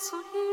zu Hilfe.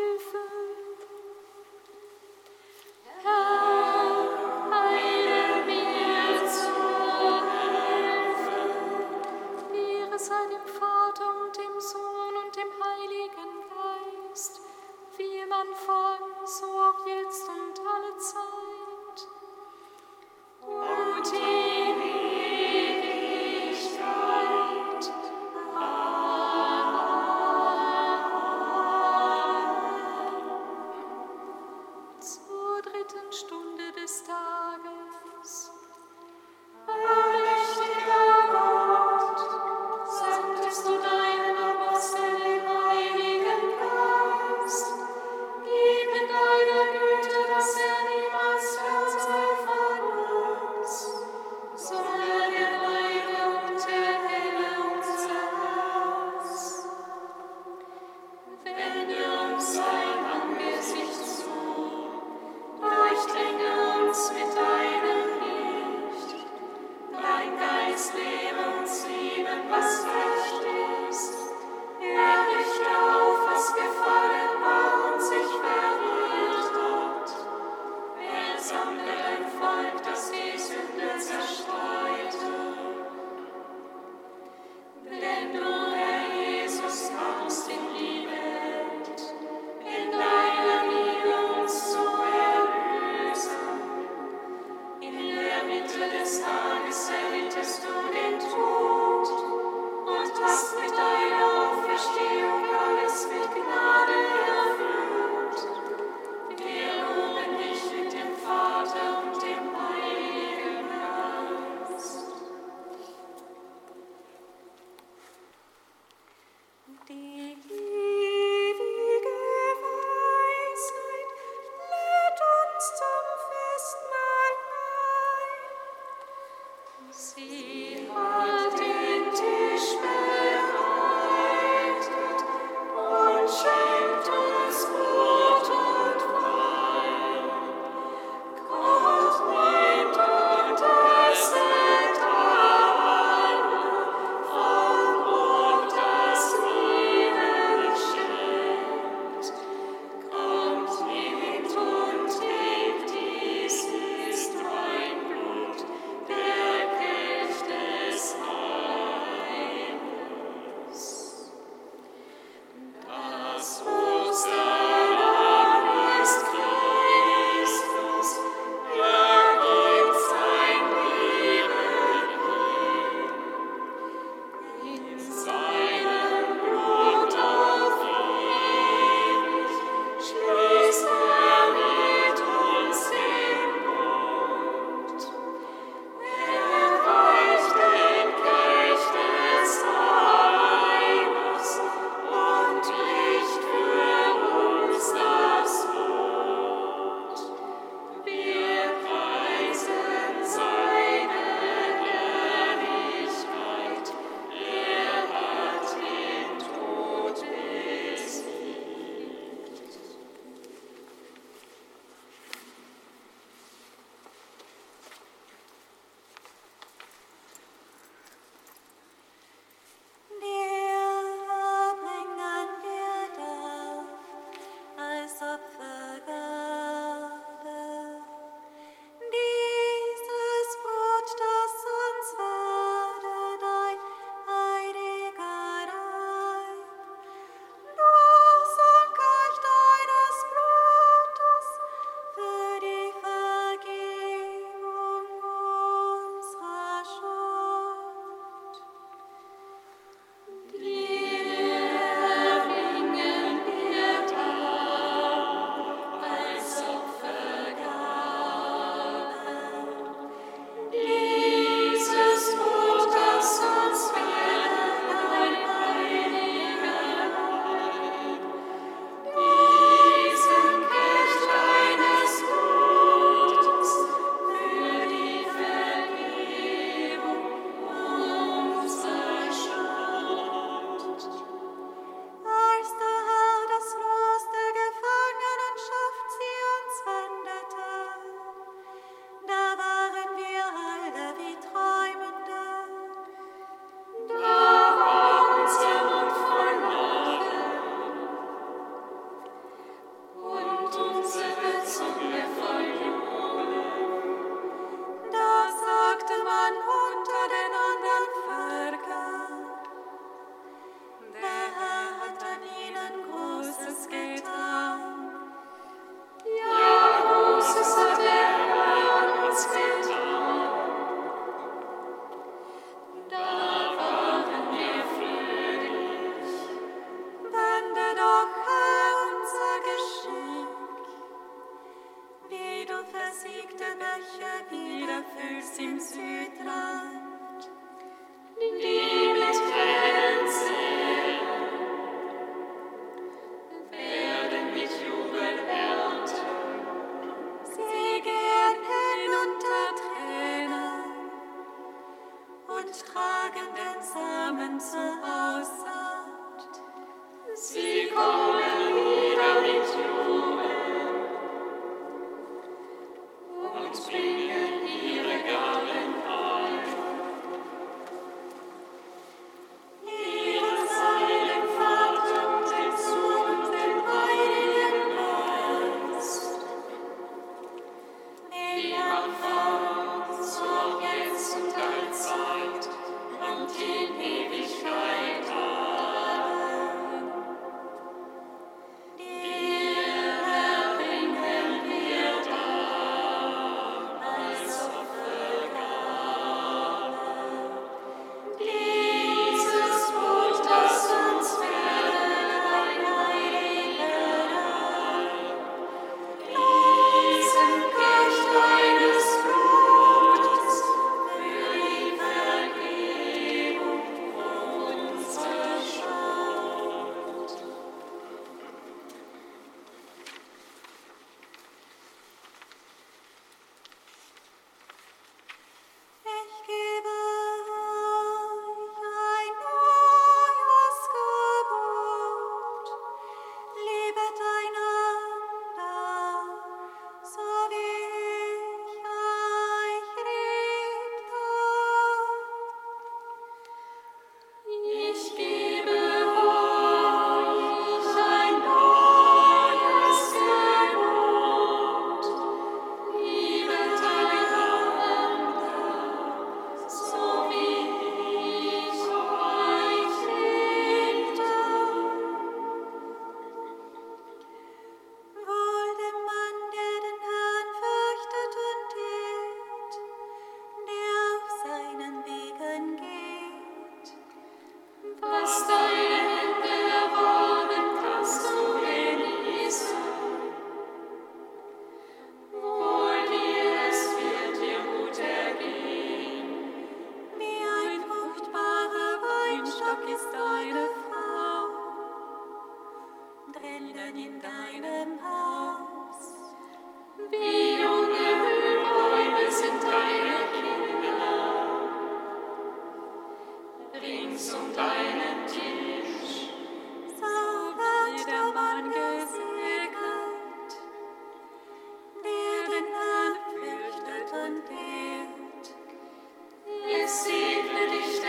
Sie hat den Tisch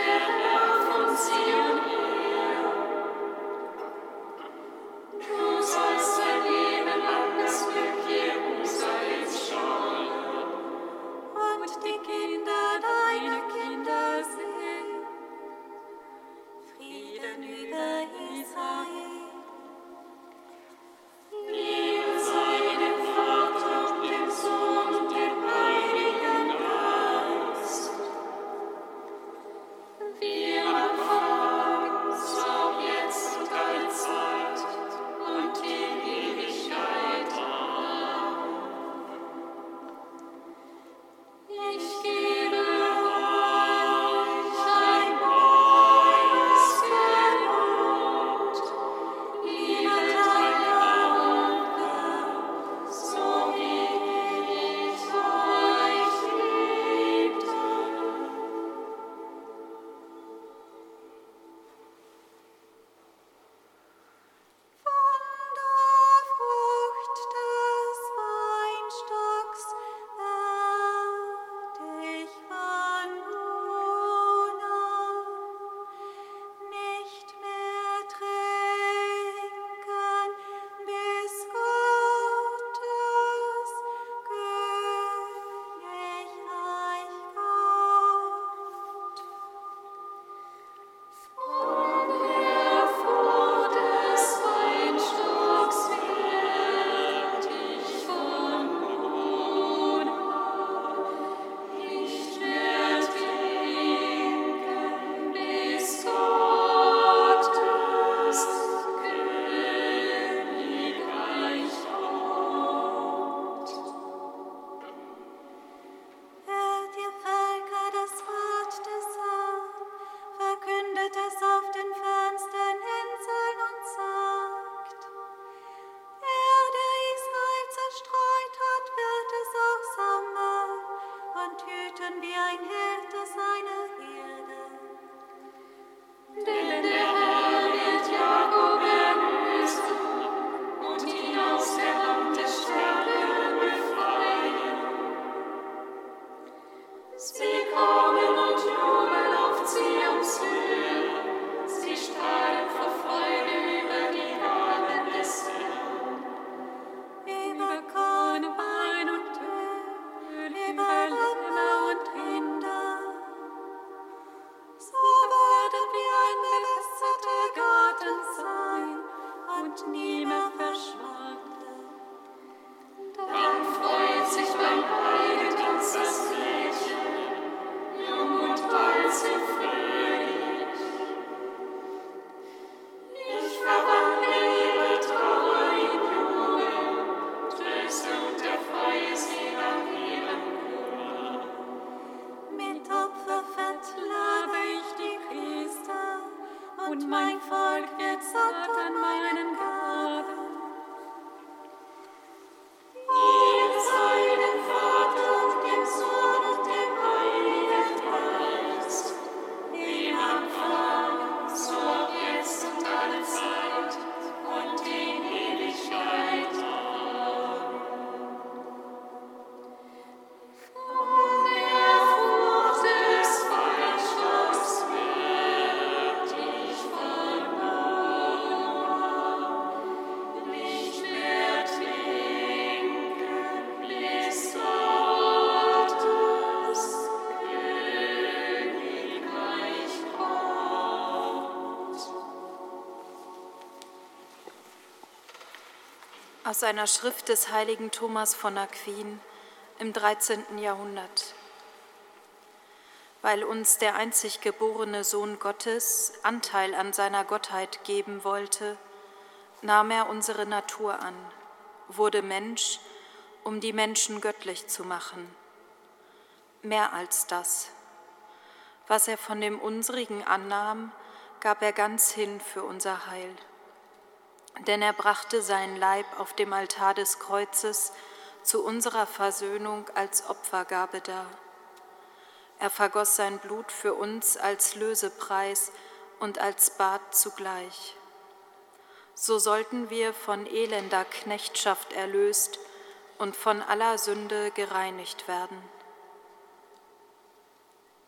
Amen. Aus einer Schrift des heiligen Thomas von Aquin im 13. Jahrhundert. Weil uns der einzig geborene Sohn Gottes Anteil an seiner Gottheit geben wollte, nahm er unsere Natur an, wurde Mensch, um die Menschen göttlich zu machen. Mehr als das. Was er von dem unsrigen annahm, gab er ganz hin für unser Heil denn er brachte seinen Leib auf dem Altar des Kreuzes zu unserer Versöhnung als Opfergabe dar. Er vergoss sein Blut für uns als Lösepreis und als Bad zugleich. So sollten wir von elender Knechtschaft erlöst und von aller Sünde gereinigt werden.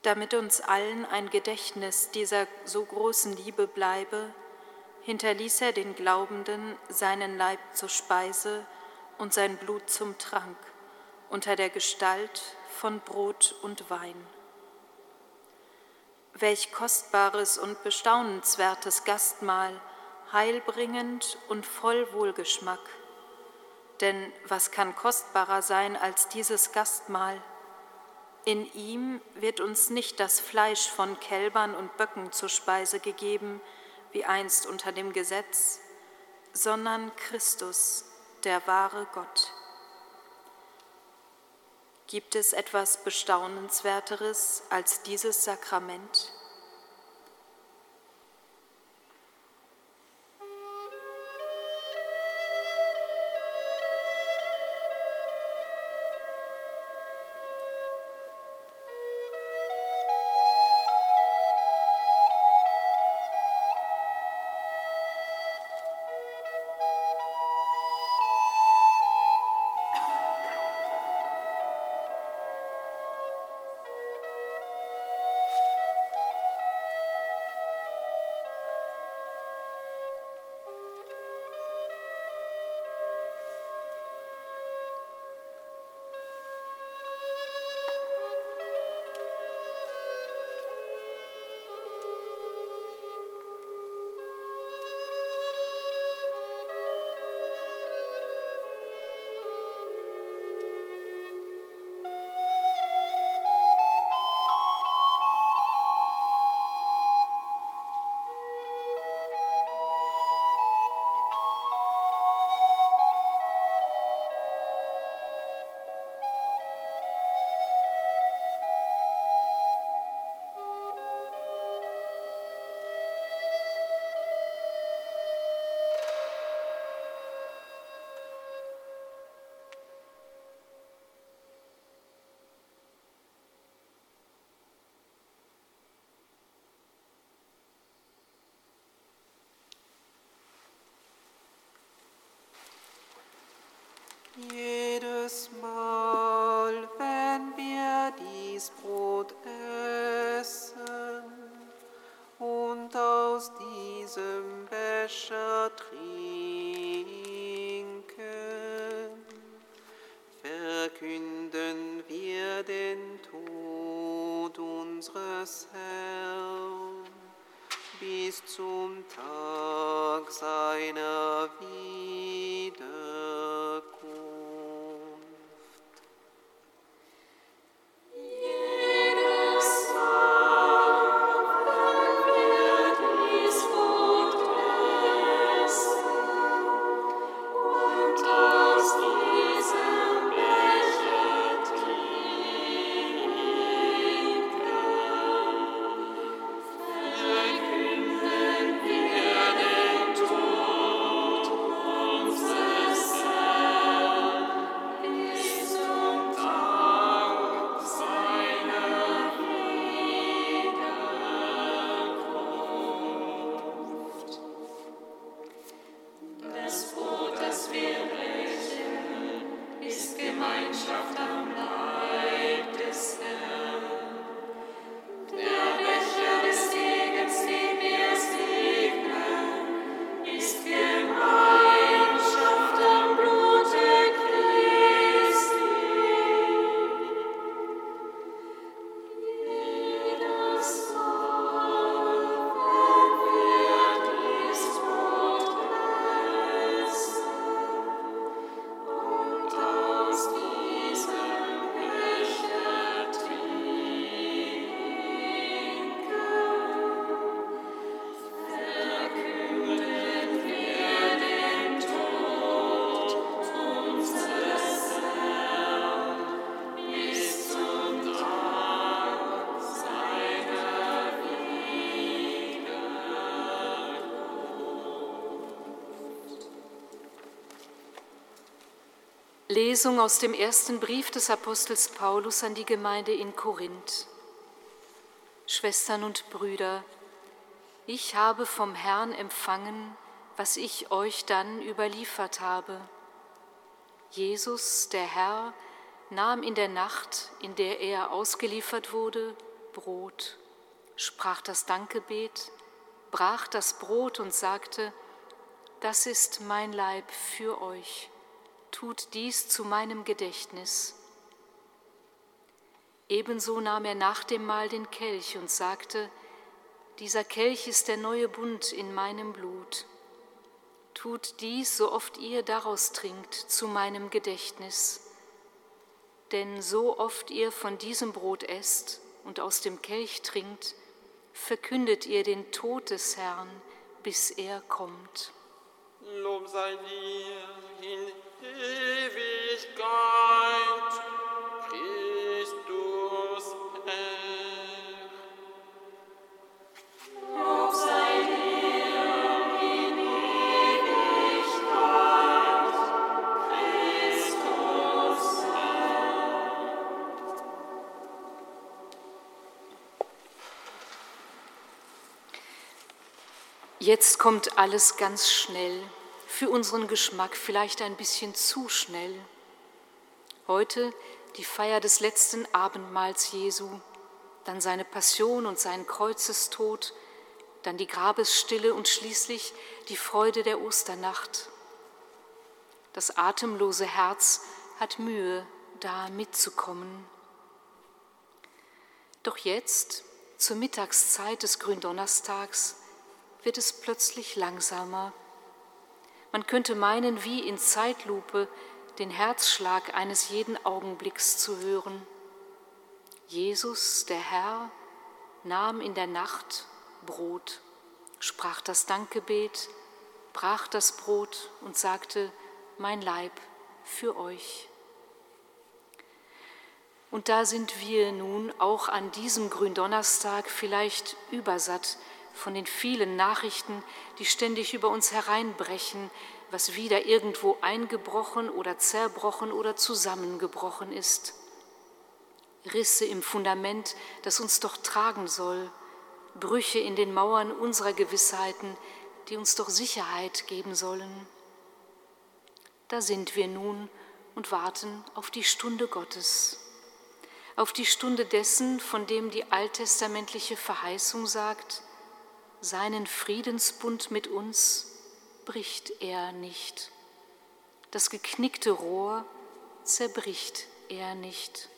Damit uns allen ein Gedächtnis dieser so großen Liebe bleibe, hinterließ er den Glaubenden seinen Leib zur Speise und sein Blut zum Trank unter der Gestalt von Brot und Wein. Welch kostbares und bestaunenswertes Gastmahl, heilbringend und voll Wohlgeschmack. Denn was kann kostbarer sein als dieses Gastmahl? In ihm wird uns nicht das Fleisch von Kälbern und Böcken zur Speise gegeben, wie einst unter dem Gesetz, sondern Christus, der wahre Gott. Gibt es etwas Bestaunenswerteres als dieses Sakrament? Jedes Mal, wenn wir dies Brot essen und aus diesem Becher trinken, verkünden wir den Tod unseres Herrn bis zum Tag seiner Wiederkunft. Lesung aus dem ersten Brief des Apostels Paulus an die Gemeinde in Korinth. Schwestern und Brüder, ich habe vom Herrn empfangen, was ich euch dann überliefert habe. Jesus, der Herr, nahm in der Nacht, in der er ausgeliefert wurde, Brot, sprach das Dankgebet, brach das Brot und sagte, das ist mein Leib für euch tut dies zu meinem Gedächtnis. Ebenso nahm er nach dem Mahl den Kelch und sagte, dieser Kelch ist der neue Bund in meinem Blut. Tut dies, so oft ihr daraus trinkt, zu meinem Gedächtnis. Denn so oft ihr von diesem Brot esst und aus dem Kelch trinkt, verkündet ihr den Tod des Herrn, bis er kommt. Lob sei dir in Ewigkeit, Christus Herr. Lob sei dir in Ewigkeit, Christus Jetzt kommt alles ganz schnell, für unseren Geschmack vielleicht ein bisschen zu schnell. Heute die Feier des letzten Abendmahls Jesu, dann seine Passion und sein Kreuzestod, dann die Grabesstille und schließlich die Freude der Osternacht. Das atemlose Herz hat Mühe, da mitzukommen. Doch jetzt, zur Mittagszeit des Gründonnerstags, wird es plötzlich langsamer. Man könnte meinen, wie in Zeitlupe den Herzschlag eines jeden Augenblicks zu hören. Jesus, der Herr, nahm in der Nacht Brot, sprach das Dankgebet, brach das Brot und sagte, mein Leib für euch. Und da sind wir nun auch an diesem Gründonnerstag vielleicht übersatt von den vielen Nachrichten, die ständig über uns hereinbrechen, was wieder irgendwo eingebrochen oder zerbrochen oder zusammengebrochen ist. Risse im Fundament, das uns doch tragen soll, Brüche in den Mauern unserer Gewissheiten, die uns doch Sicherheit geben sollen. Da sind wir nun und warten auf die Stunde Gottes, auf die Stunde dessen, von dem die alttestamentliche Verheißung sagt, seinen Friedensbund mit uns bricht er nicht. Das geknickte Rohr zerbricht er nicht.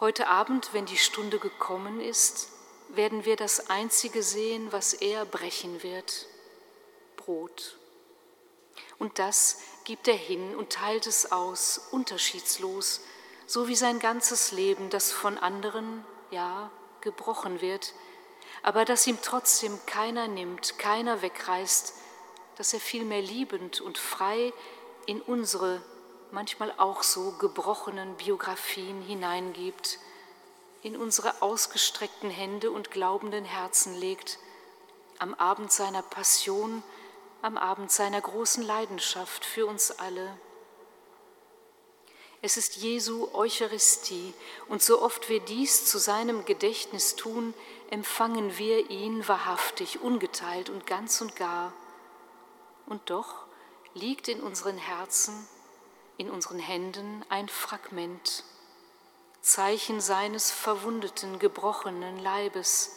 Heute Abend, wenn die Stunde gekommen ist, werden wir das Einzige sehen, was er brechen wird, Brot. Und das gibt er hin und teilt es aus, unterschiedslos, so wie sein ganzes Leben, das von anderen, ja, gebrochen wird, aber dass ihm trotzdem keiner nimmt, keiner wegreißt, dass er vielmehr liebend und frei in unsere manchmal auch so gebrochenen Biografien hineingibt, in unsere ausgestreckten Hände und glaubenden Herzen legt, am Abend seiner Passion, am Abend seiner großen Leidenschaft für uns alle. Es ist Jesu Eucharistie, und so oft wir dies zu seinem Gedächtnis tun, empfangen wir ihn wahrhaftig, ungeteilt und ganz und gar. Und doch liegt in unseren Herzen, in unseren Händen ein Fragment, Zeichen seines verwundeten, gebrochenen Leibes,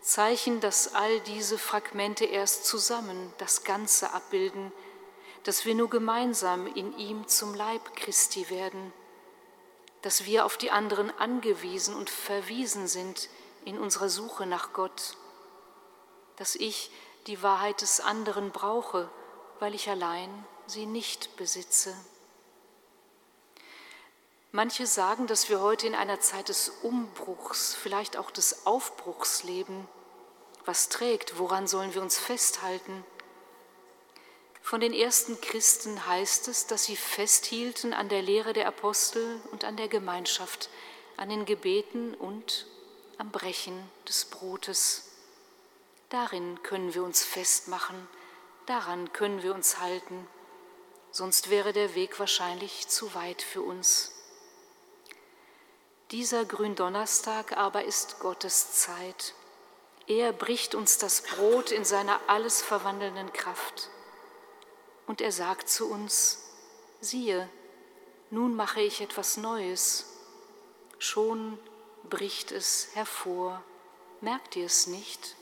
Zeichen, dass all diese Fragmente erst zusammen das Ganze abbilden, dass wir nur gemeinsam in ihm zum Leib Christi werden, dass wir auf die anderen angewiesen und verwiesen sind in unserer Suche nach Gott, dass ich die Wahrheit des anderen brauche, weil ich allein sie nicht besitze. Manche sagen, dass wir heute in einer Zeit des Umbruchs, vielleicht auch des Aufbruchs leben. Was trägt? Woran sollen wir uns festhalten? Von den ersten Christen heißt es, dass sie festhielten an der Lehre der Apostel und an der Gemeinschaft, an den Gebeten und am Brechen des Brotes. Darin können wir uns festmachen, daran können wir uns halten. sonst wäre der Weg wahrscheinlich zu weit für uns. Dieser Gründonnerstag aber ist Gottes Zeit. Er bricht uns das Brot in seiner alles verwandelnden Kraft. Und er sagt zu uns, siehe, nun mache ich etwas Neues. Schon bricht es hervor. Merkt ihr es nicht?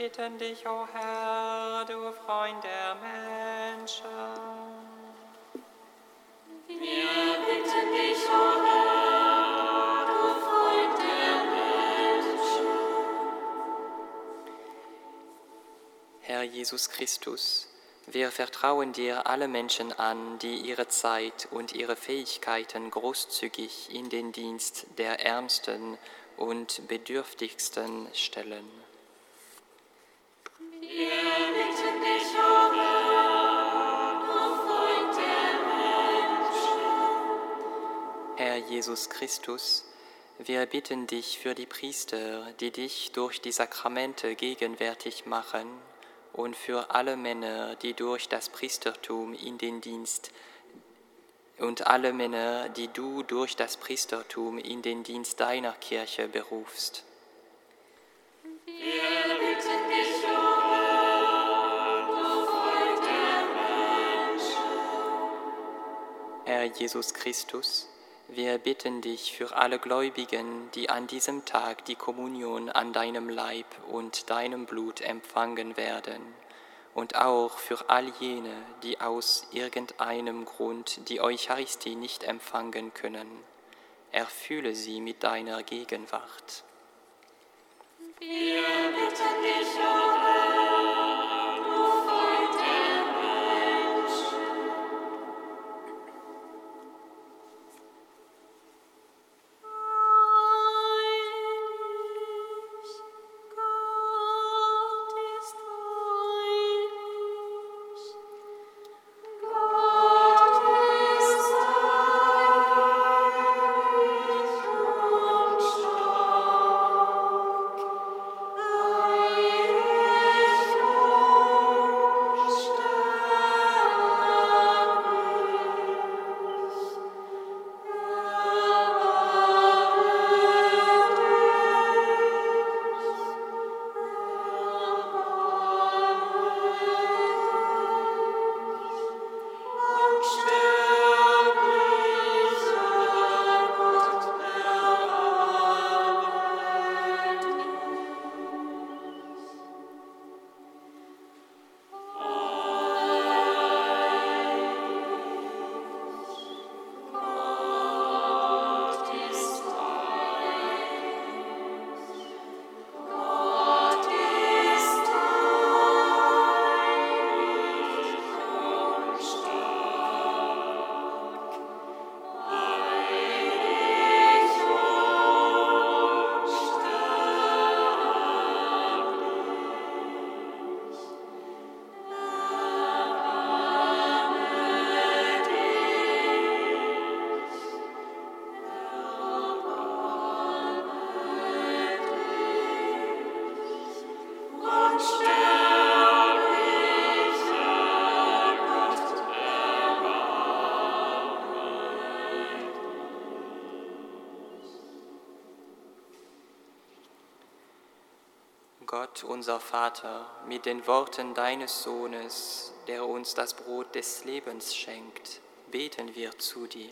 Bitten dich, o Herr, du Freund der Menschen. Wir bitten dich, o Herr, du Freund der Menschen. Herr Jesus Christus, wir vertrauen dir alle Menschen an, die ihre Zeit und ihre Fähigkeiten großzügig in den Dienst der Ärmsten und Bedürftigsten stellen. Jesus Christus, wir bitten dich für die Priester, die dich durch die Sakramente gegenwärtig machen und für alle Männer, die durch das Priestertum in den Dienst und alle Männer, die du durch das Priestertum in den Dienst deiner Kirche berufst. Wir bitten dich, o Herr, Freund der Menschen. Herr Jesus Christus, wir bitten dich für alle Gläubigen, die an diesem Tag die Kommunion an deinem Leib und deinem Blut empfangen werden, und auch für all jene, die aus irgendeinem Grund die Eucharistie nicht empfangen können. Erfülle sie mit deiner Gegenwart. Wir bitten dich, o Gott, unser Vater, mit den Worten deines Sohnes, der uns das Brot des Lebens schenkt, beten wir zu dir.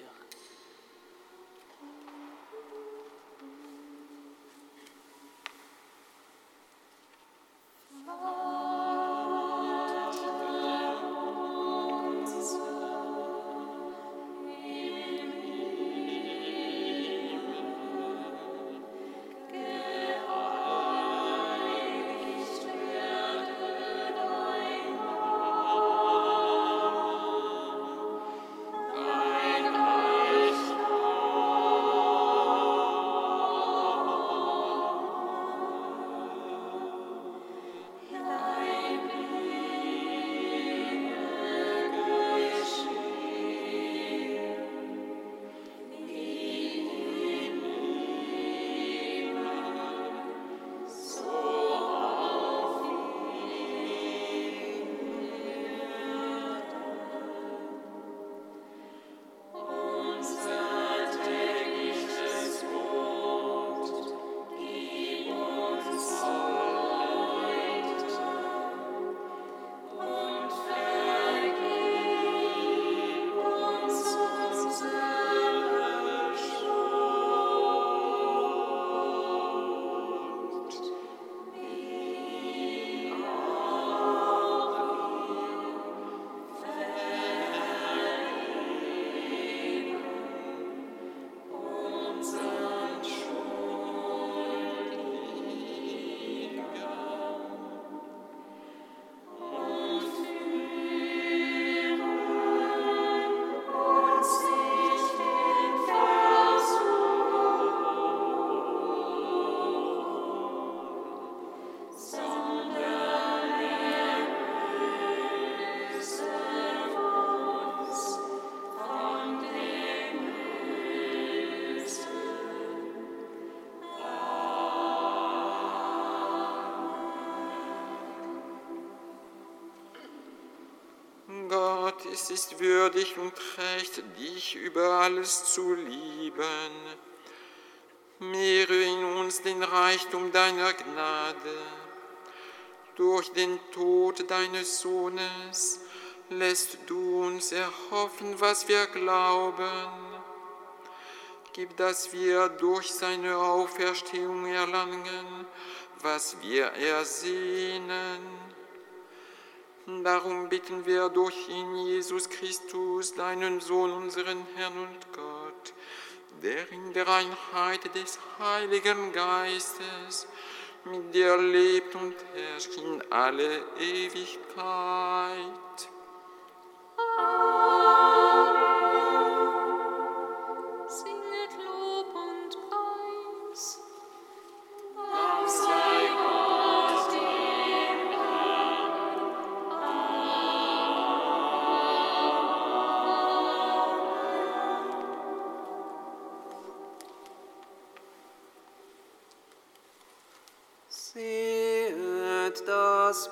Es ist würdig und recht, dich über alles zu lieben. Mehre in uns den Reichtum deiner Gnade. Durch den Tod deines Sohnes lässt du uns erhoffen, was wir glauben. Gib, dass wir durch seine Auferstehung erlangen, was wir ersehnen. Darum bitten wir durch ihn, Jesus Christus, deinen Sohn, unseren Herrn und Gott, der in der Einheit des Heiligen Geistes mit dir lebt und herrscht in alle Ewigkeit. Das